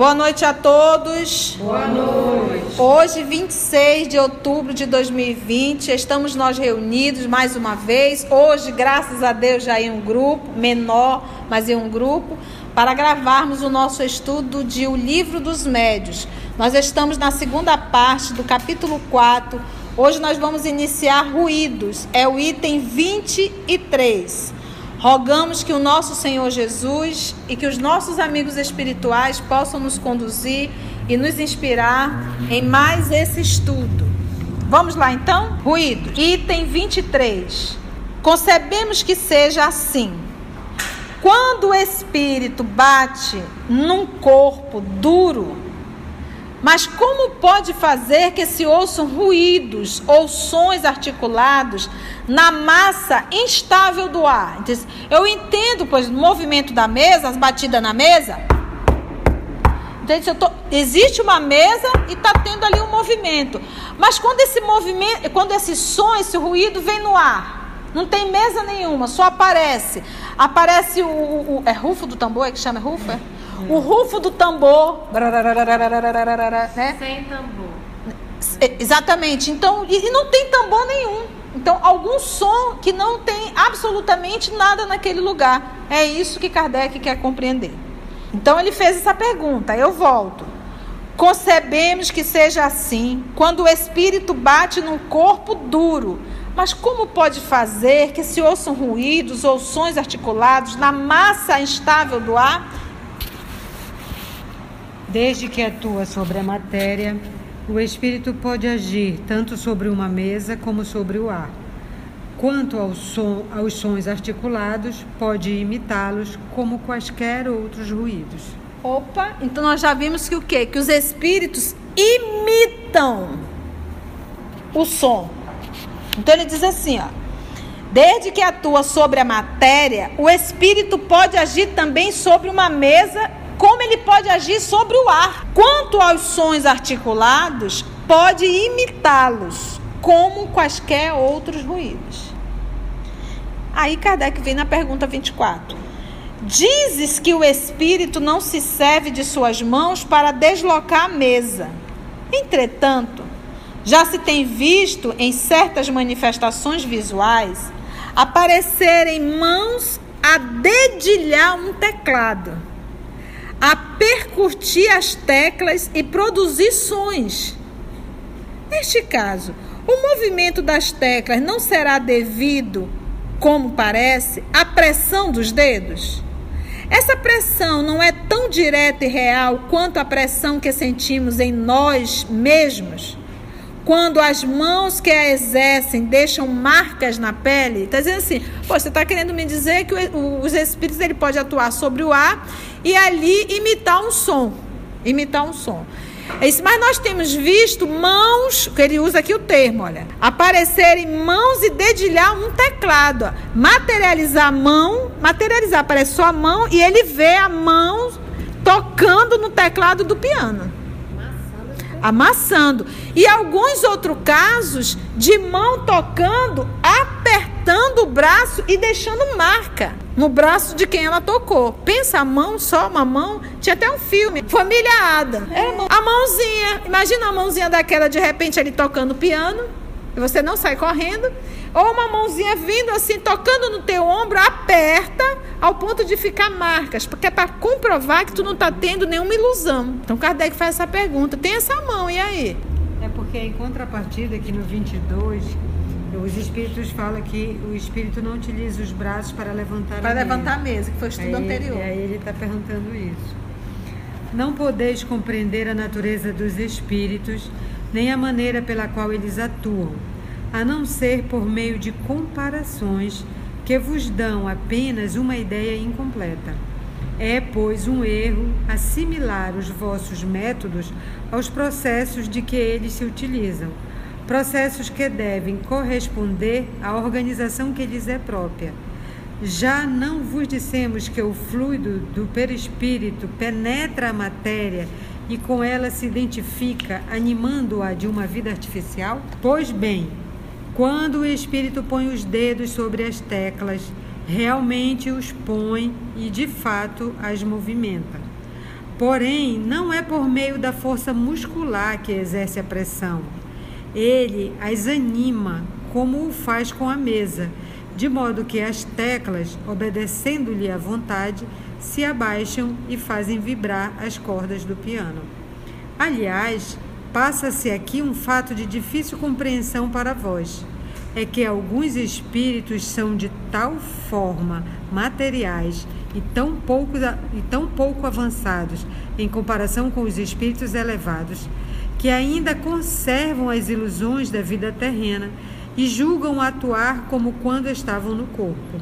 Boa noite a todos. Boa noite. Hoje, 26 de outubro de 2020, estamos nós reunidos mais uma vez. Hoje, graças a Deus, já em um grupo, menor, mas em um grupo, para gravarmos o nosso estudo de O Livro dos Médios. Nós estamos na segunda parte do capítulo 4. Hoje nós vamos iniciar ruídos, é o item 23. Rogamos que o nosso Senhor Jesus e que os nossos amigos espirituais possam nos conduzir e nos inspirar em mais esse estudo. Vamos lá então? Ruído. Item 23. Concebemos que seja assim. Quando o espírito bate num corpo duro, mas como pode fazer que se ouçam ruídos ou sons articulados na massa instável do ar? Eu entendo, pois, o movimento da mesa, as batidas na mesa. Entende? Tô, existe uma mesa e está tendo ali um movimento. Mas quando esse movimento, quando esse som, esse ruído vem no ar, não tem mesa nenhuma, só aparece. Aparece o, o, o é rufo do tambor, é que chama rufo? É? O rufo do tambor. Né? Sem tambor. Exatamente. Então, e não tem tambor nenhum. Então, algum som que não tem absolutamente nada naquele lugar. É isso que Kardec quer compreender. Então, ele fez essa pergunta. Eu volto. Concebemos que seja assim quando o espírito bate num corpo duro. Mas como pode fazer que se ouçam ruídos ou sons articulados na massa instável do ar? Desde que atua sobre a matéria, o espírito pode agir tanto sobre uma mesa como sobre o ar. Quanto ao som, aos sons articulados, pode imitá-los como quaisquer outros ruídos. Opa, então nós já vimos que o quê? Que os espíritos imitam o som. Então ele diz assim, ó: Desde que atua sobre a matéria, o espírito pode agir também sobre uma mesa como ele pode agir sobre o ar. Quanto aos sons articulados, pode imitá-los, como quaisquer outros ruídos. Aí Kardec vem na pergunta 24. Dizes que o espírito não se serve de suas mãos para deslocar a mesa. Entretanto, já se tem visto em certas manifestações visuais aparecerem mãos a dedilhar um teclado a percutir as teclas e produzir sons. Neste caso, o movimento das teclas não será devido, como parece, à pressão dos dedos? Essa pressão não é tão direta e real quanto a pressão que sentimos em nós mesmos? Quando as mãos que a exercem deixam marcas na pele, está dizendo assim, você está querendo me dizer que os espíritos ele pode atuar sobre o ar e ali imitar um som. Imitar um som. É isso, mas nós temos visto mãos, que ele usa aqui o termo, olha, aparecerem mãos e dedilhar um teclado. Ó. Materializar a mão, materializar, aparece só a mão e ele vê a mão tocando no teclado do piano amassando. E alguns outros casos de mão tocando, apertando o braço e deixando marca no braço de quem ela tocou. Pensa a mão só, uma mão. Tinha até um filme, Família Ada. Era a mãozinha. Imagina a mãozinha daquela de repente ali tocando piano. E você não sai correndo. Ou uma mãozinha vindo assim, tocando no teu ombro, aperta ao ponto de ficar marcas, porque é para comprovar que tu não está tendo nenhuma ilusão. Então Kardec faz essa pergunta: tem essa mão, e aí? É porque em contrapartida, aqui no 22, os espíritos falam que o espírito não utiliza os braços para levantar para a levantar mesa. a mesa, que foi o estudo aí, anterior. Aí ele está perguntando isso. Não podeis compreender a natureza dos espíritos, nem a maneira pela qual eles atuam a não ser por meio de comparações que vos dão apenas uma ideia incompleta. É, pois, um erro assimilar os vossos métodos aos processos de que eles se utilizam, processos que devem corresponder à organização que lhes é própria. Já não vos dissemos que o fluido do perispírito penetra a matéria e com ela se identifica, animando-a de uma vida artificial? Pois bem, quando o espírito põe os dedos sobre as teclas, realmente os põe e de fato as movimenta. Porém, não é por meio da força muscular que exerce a pressão. Ele as anima, como o faz com a mesa, de modo que as teclas, obedecendo-lhe à vontade, se abaixam e fazem vibrar as cordas do piano. Aliás, passa-se aqui um fato de difícil compreensão para vós. É que alguns espíritos são de tal forma materiais e tão pouco, e tão pouco avançados em comparação com os espíritos elevados, que ainda conservam as ilusões da vida terrena e julgam atuar como quando estavam no corpo.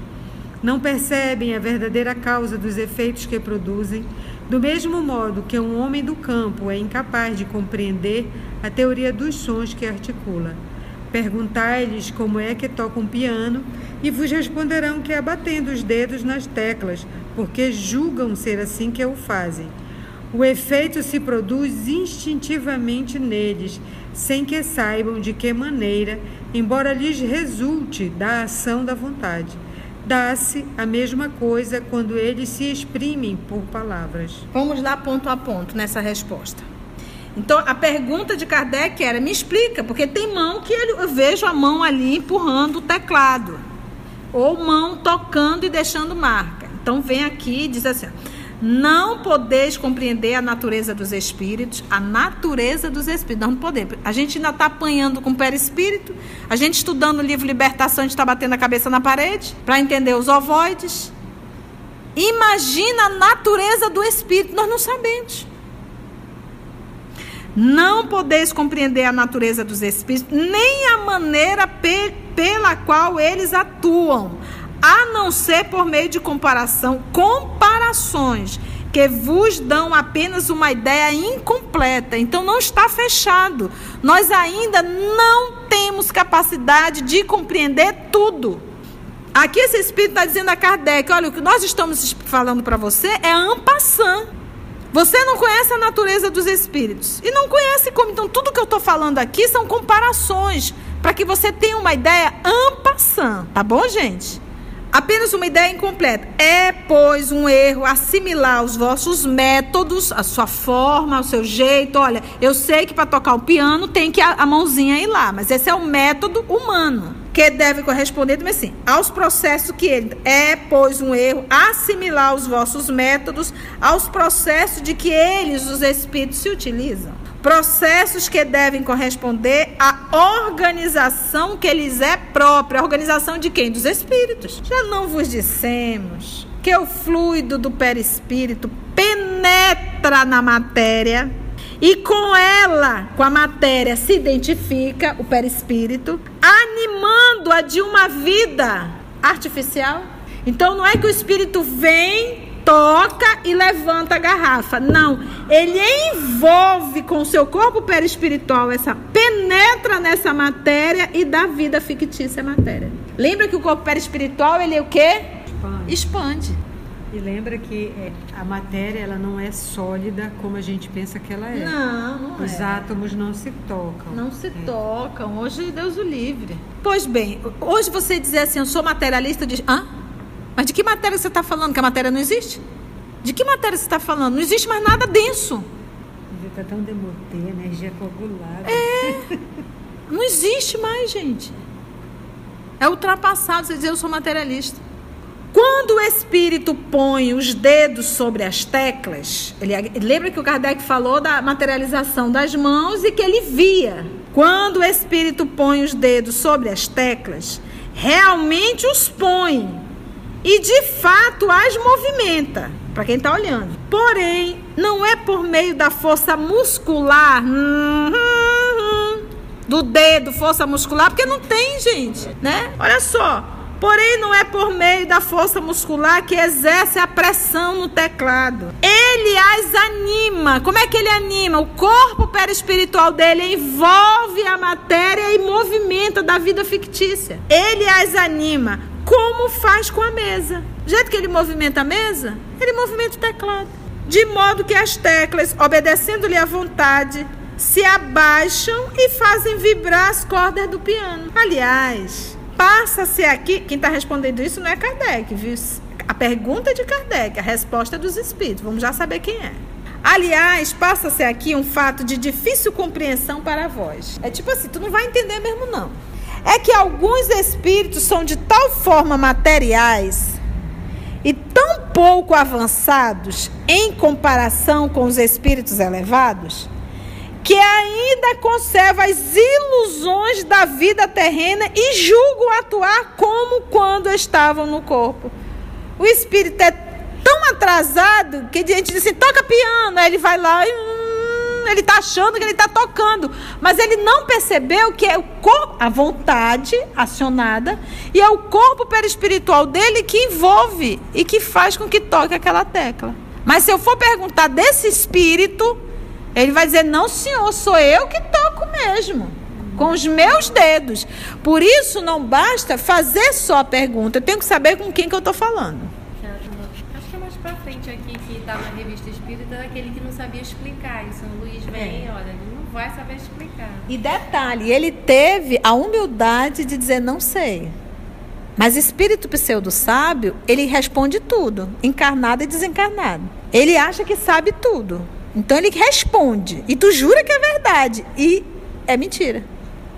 Não percebem a verdadeira causa dos efeitos que produzem, do mesmo modo que um homem do campo é incapaz de compreender a teoria dos sons que articula. Perguntai-lhes como é que tocam um piano e vos responderão que é batendo os dedos nas teclas, porque julgam ser assim que o fazem. O efeito se produz instintivamente neles, sem que saibam de que maneira, embora lhes resulte da ação da vontade. Dá-se a mesma coisa quando eles se exprimem por palavras. Vamos lá ponto a ponto nessa resposta. Então, a pergunta de Kardec era: me explica, porque tem mão que eu vejo a mão ali empurrando o teclado, ou mão tocando e deixando marca. Então, vem aqui e diz assim: não podeis compreender a natureza dos espíritos, a natureza dos espíritos. Não podemos. A gente ainda está apanhando com o perispírito, a gente estudando o livro Libertação, a gente está batendo a cabeça na parede para entender os ovoides. Imagina a natureza do espírito, nós não sabemos. Não podeis compreender a natureza dos espíritos, nem a maneira pe pela qual eles atuam a não ser por meio de comparação, comparações que vos dão apenas uma ideia incompleta. Então não está fechado. Nós ainda não temos capacidade de compreender tudo. Aqui esse espírito está dizendo a Kardec: olha, o que nós estamos falando para você é ampassã. Você não conhece a natureza dos espíritos. E não conhece como. Então, tudo que eu estou falando aqui são comparações. Para que você tenha uma ideia ampassã. Tá bom, gente? Apenas uma ideia incompleta. É, pois, um erro assimilar os vossos métodos, a sua forma, o seu jeito. Olha, eu sei que para tocar o piano tem que a, a mãozinha ir lá, mas esse é o método humano que deve corresponder também assim, aos processos que ele é, pois, um erro assimilar os vossos métodos aos processos de que eles, os espíritos, se utilizam. Processos que devem corresponder à organização que lhes é própria. A organização de quem? Dos espíritos. Já não vos dissemos que o fluido do perispírito penetra na matéria e com ela, com a matéria, se identifica o perispírito, animando-a de uma vida artificial. Então não é que o espírito vem toca e levanta a garrafa. Não, ele envolve com o seu corpo perispiritual essa penetra nessa matéria e dá vida fictícia à matéria. Lembra que o corpo perispiritual ele é o quê? Expande. Expande. E lembra que é, a matéria ela não é sólida como a gente pensa que ela é. Não, não Os é. átomos não se tocam. Não se É. tocam. Hoje Deus o livre. Pois bem, hoje você dizer assim, eu sou materialista, diz, hã? Mas de que matéria você está falando? Que a matéria não existe? De que matéria você está falando? Não existe mais nada denso. Está tão demotê, energia coagulada. É. Não existe mais, gente. É ultrapassado você dizer eu sou materialista. Quando o espírito põe os dedos sobre as teclas, ele lembra que o Kardec falou da materialização das mãos e que ele via. Quando o espírito põe os dedos sobre as teclas, realmente os põe e de fato as movimenta, para quem está olhando. Porém, não é por meio da força muscular hum, hum, hum, do dedo, força muscular, porque não tem, gente, né? Olha só. Porém, não é por meio da força muscular que exerce a pressão no teclado. Ele as anima. Como é que ele anima? O corpo perispiritual dele envolve a matéria e movimenta da vida fictícia. Ele as anima. Como faz com a mesa? Do jeito que ele movimenta a mesa, ele movimenta o teclado. De modo que as teclas, obedecendo-lhe à vontade, se abaixam e fazem vibrar as cordas do piano. Aliás, passa-se aqui. Quem está respondendo isso não é Kardec, viu? A pergunta é de Kardec, a resposta é dos espíritos. Vamos já saber quem é. Aliás, passa-se aqui um fato de difícil compreensão para vós. É tipo assim, tu não vai entender mesmo não. É que alguns espíritos são de tal forma materiais e tão pouco avançados em comparação com os espíritos elevados, que ainda conservam as ilusões da vida terrena e julgam atuar como quando estavam no corpo. O espírito é tão atrasado que a gente diz assim: toca piano, aí ele vai lá e. Ele está achando que ele está tocando, mas ele não percebeu que é o corpo, a vontade acionada e é o corpo perispiritual dele que envolve e que faz com que toque aquela tecla. Mas se eu for perguntar desse espírito, ele vai dizer: Não, senhor, sou eu que toco mesmo. Com os meus dedos. Por isso, não basta fazer só a pergunta. Eu tenho que saber com quem que eu estou falando. Acho que é mais para frente aqui que está na revista espírita daquele que não sabia explicar. E São Luís vem, é. olha, ele não vai saber explicar. E detalhe, ele teve a humildade de dizer: Não sei. Mas espírito pseudo sábio, ele responde tudo, encarnado e desencarnado. Ele acha que sabe tudo. Então ele responde. E tu jura que é verdade. E é mentira.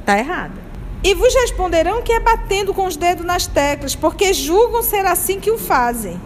Está errado. E vos responderão que é batendo com os dedos nas teclas, porque julgam ser assim que o fazem.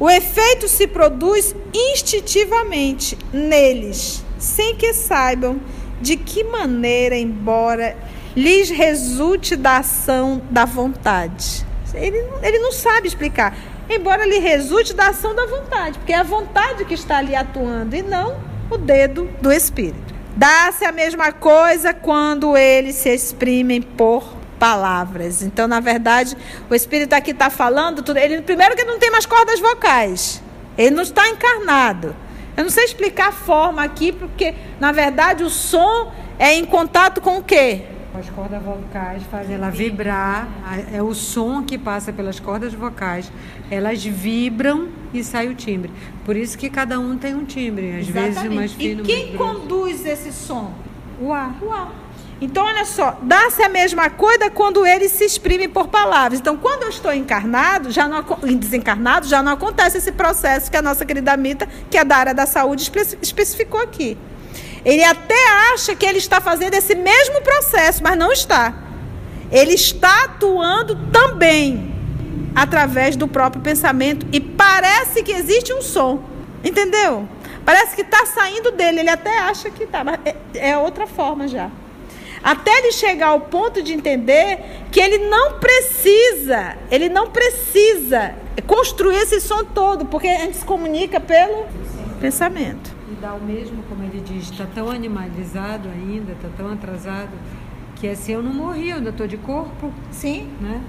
O efeito se produz instintivamente neles, sem que saibam de que maneira, embora lhes resulte da ação da vontade. Ele, ele não sabe explicar. Embora lhe resulte da ação da vontade, porque é a vontade que está ali atuando e não o dedo do Espírito. Dá-se a mesma coisa quando eles se exprimem por palavras. Então, na verdade, o Espírito aqui está falando tudo. Ele, primeiro que não tem mais cordas vocais. Ele não está encarnado. Eu não sei explicar a forma aqui, porque, na verdade, o som é em contato com o quê? As cordas vocais fazem ela vibrar, é o som que passa pelas cordas vocais. Elas vibram e sai o timbre. Por isso que cada um tem um timbre, às Exatamente. vezes mais fino. E quem conduz esse som? O ar. O ar. Então, olha só, dá-se a mesma coisa quando ele se exprime por palavras. Então, quando eu estou encarnado, já não, desencarnado, já não acontece esse processo que a nossa querida Mita, que é da área da saúde, especificou aqui. Ele até acha que ele está fazendo esse mesmo processo, mas não está. Ele está atuando também através do próprio pensamento e parece que existe um som, entendeu? Parece que está saindo dele. Ele até acha que está, mas é, é outra forma já. Até ele chegar ao ponto de entender que ele não precisa, ele não precisa construir esse som todo, porque a gente se comunica pelo pensamento dá o mesmo, como ele diz, está tão animalizado ainda, está tão atrasado, que é assim, eu não morri, eu ainda estou de corpo. Sim. Né?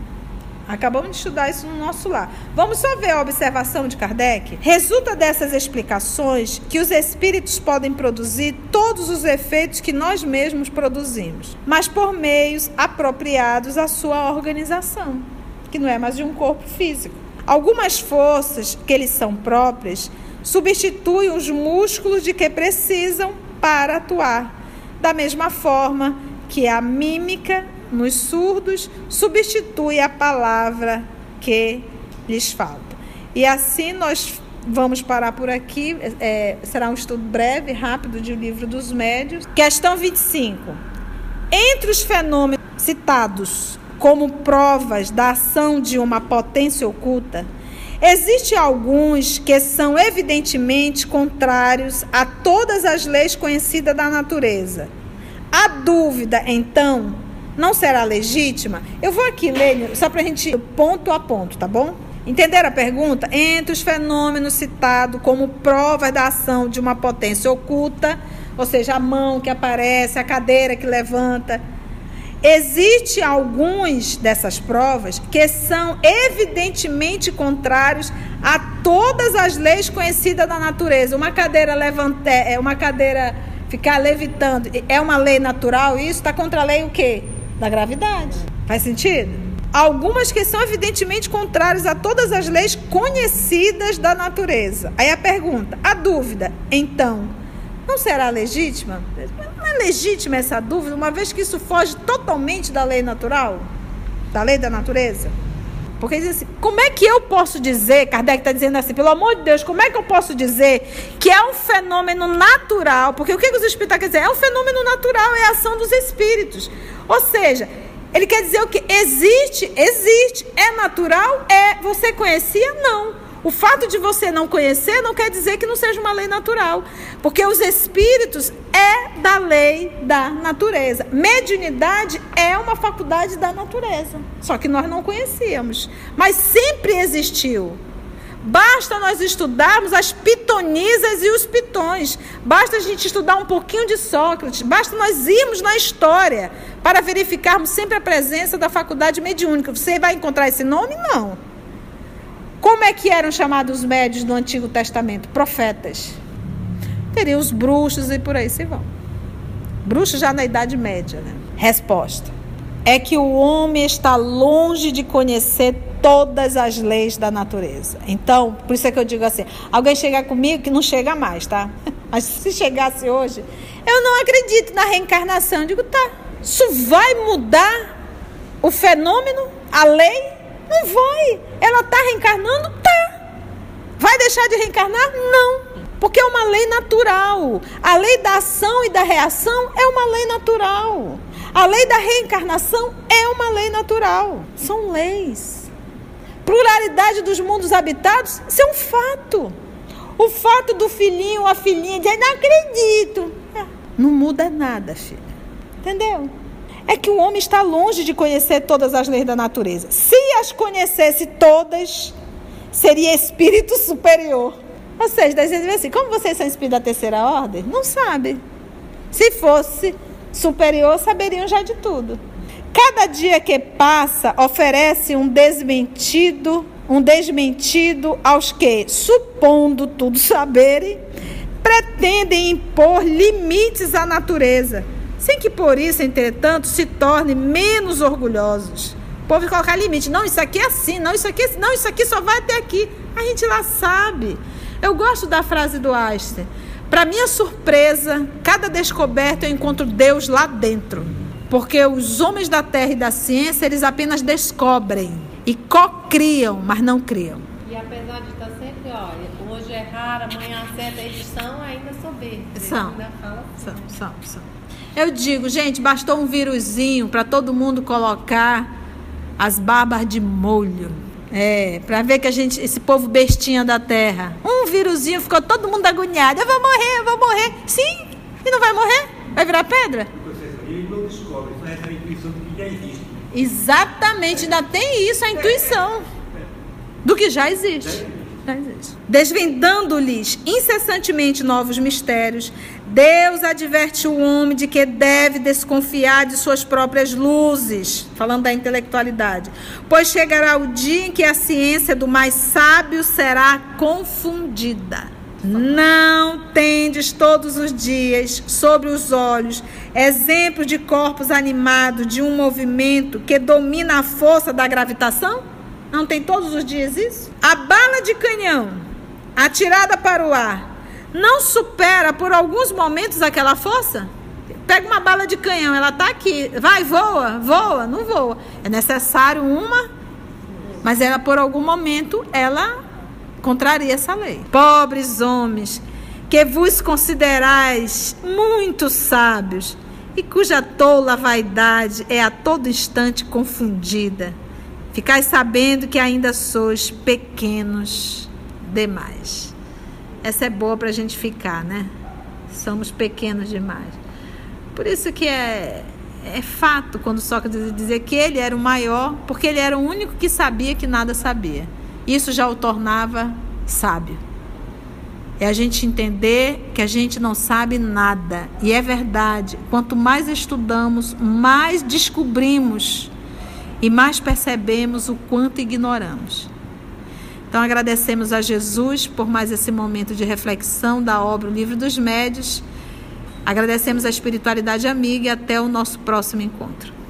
Acabamos de estudar isso no nosso lar. Vamos só ver a observação de Kardec? Resulta dessas explicações que os espíritos podem produzir todos os efeitos que nós mesmos produzimos, mas por meios apropriados à sua organização, que não é mais de um corpo físico. Algumas forças que lhes são próprias substitui os músculos de que precisam para atuar. Da mesma forma que a mímica nos surdos substitui a palavra que lhes falta. E assim nós vamos parar por aqui. É, será um estudo breve, rápido de O Livro dos Médios. Questão 25. Entre os fenômenos citados como provas da ação de uma potência oculta, Existem alguns que são evidentemente contrários a todas as leis conhecidas da natureza. A dúvida, então, não será legítima? Eu vou aqui ler, só para a gente ponto a ponto, tá bom? Entenderam a pergunta? Entre os fenômenos citados como provas da ação de uma potência oculta, ou seja, a mão que aparece, a cadeira que levanta, Existem alguns dessas provas que são evidentemente contrários a todas as leis conhecidas da natureza. Uma cadeira levanta, é uma cadeira ficar levitando, é uma lei natural, isso está contra a lei o quê? Da gravidade. Faz sentido? Algumas que são evidentemente contrárias a todas as leis conhecidas da natureza. Aí a pergunta, a dúvida, então, não será legítima? Não é legítima essa dúvida, uma vez que isso foge totalmente da lei natural? Da lei da natureza? Porque diz assim, como é que eu posso dizer, Kardec está dizendo assim, pelo amor de Deus, como é que eu posso dizer que é um fenômeno natural? Porque o que, que os espíritos querem dizer? É um fenômeno natural, é a ação dos espíritos. Ou seja, ele quer dizer o que? Existe, existe. É natural? É. Você conhecia? Não. O fato de você não conhecer não quer dizer que não seja uma lei natural, porque os espíritos é da lei da natureza. Mediunidade é uma faculdade da natureza, só que nós não conhecíamos, mas sempre existiu. Basta nós estudarmos as pitonisas e os pitões. Basta a gente estudar um pouquinho de Sócrates. Basta nós irmos na história para verificarmos sempre a presença da faculdade mediúnica. Você vai encontrar esse nome? Não. Como é que eram chamados os médios do Antigo Testamento? Profetas. Teria os bruxos e por aí se vão. Bruxos já na Idade Média, né? Resposta. É que o homem está longe de conhecer todas as leis da natureza. Então, por isso é que eu digo assim: alguém chegar comigo que não chega mais, tá? Mas se chegasse hoje, eu não acredito na reencarnação. Eu digo, tá. Isso vai mudar o fenômeno, a lei? Não vai. Ela está reencarnando? Tá. Vai deixar de reencarnar? Não. Porque é uma lei natural. A lei da ação e da reação é uma lei natural. A lei da reencarnação é uma lei natural. São leis. Pluralidade dos mundos habitados, isso é um fato. O fato do filhinho a filhinha dizer, não acredito. É, não muda nada, filha. Entendeu? é que o homem está longe de conhecer todas as leis da natureza. Se as conhecesse todas, seria espírito superior. Ou seja, dizem assim, como vocês são espíritos da terceira ordem? Não sabe. Se fosse superior, saberiam já de tudo. Cada dia que passa oferece um desmentido, um desmentido aos que, supondo tudo saberem, pretendem impor limites à natureza sem que por isso, entretanto, se torne menos orgulhosos. O povo colocar limite. Não, isso aqui é assim, não, isso aqui, não, isso aqui só vai até aqui. A gente lá sabe. Eu gosto da frase do Einstein. Para minha surpresa, cada descoberta eu encontro Deus lá dentro. Porque os homens da terra e da ciência, eles apenas descobrem e co-criam, mas não criam. E apesar de estar sempre, olha, hoje é raro, amanhã acerta a edição, ainda verde. São, são, são, são. Eu digo, gente, bastou um vírusinho para todo mundo colocar as barbas de molho. É, para ver que a gente, esse povo bestinha da terra. Um vírusinho ficou todo mundo agoniado. Eu vou morrer, eu vou morrer. Sim, e não vai morrer? Vai virar pedra? Ele não a intuição do que já existe. Exatamente, ainda tem isso, a intuição do que já existe. Desvendando-lhes incessantemente novos mistérios, Deus adverte o homem de que deve desconfiar de suas próprias luzes, falando da intelectualidade, pois chegará o dia em que a ciência do mais sábio será confundida. Não tendes todos os dias sobre os olhos exemplos de corpos animados de um movimento que domina a força da gravitação? Não tem todos os dias isso? A bala de canhão atirada para o ar não supera por alguns momentos aquela força? Pega uma bala de canhão, ela está aqui, vai, voa, voa, não voa. É necessário uma, mas ela por algum momento ela contraria essa lei. Pobres homens, que vos considerais muito sábios e cuja tola vaidade é a todo instante confundida. Ficais sabendo que ainda sois pequenos demais. Essa é boa para a gente ficar, né? Somos pequenos demais. Por isso que é, é fato quando Sócrates dizia que ele era o maior, porque ele era o único que sabia que nada sabia. Isso já o tornava sábio. É a gente entender que a gente não sabe nada. E é verdade. Quanto mais estudamos, mais descobrimos e mais percebemos o quanto ignoramos. Então agradecemos a Jesus por mais esse momento de reflexão da obra O Livro dos Médios. Agradecemos a espiritualidade amiga e até o nosso próximo encontro.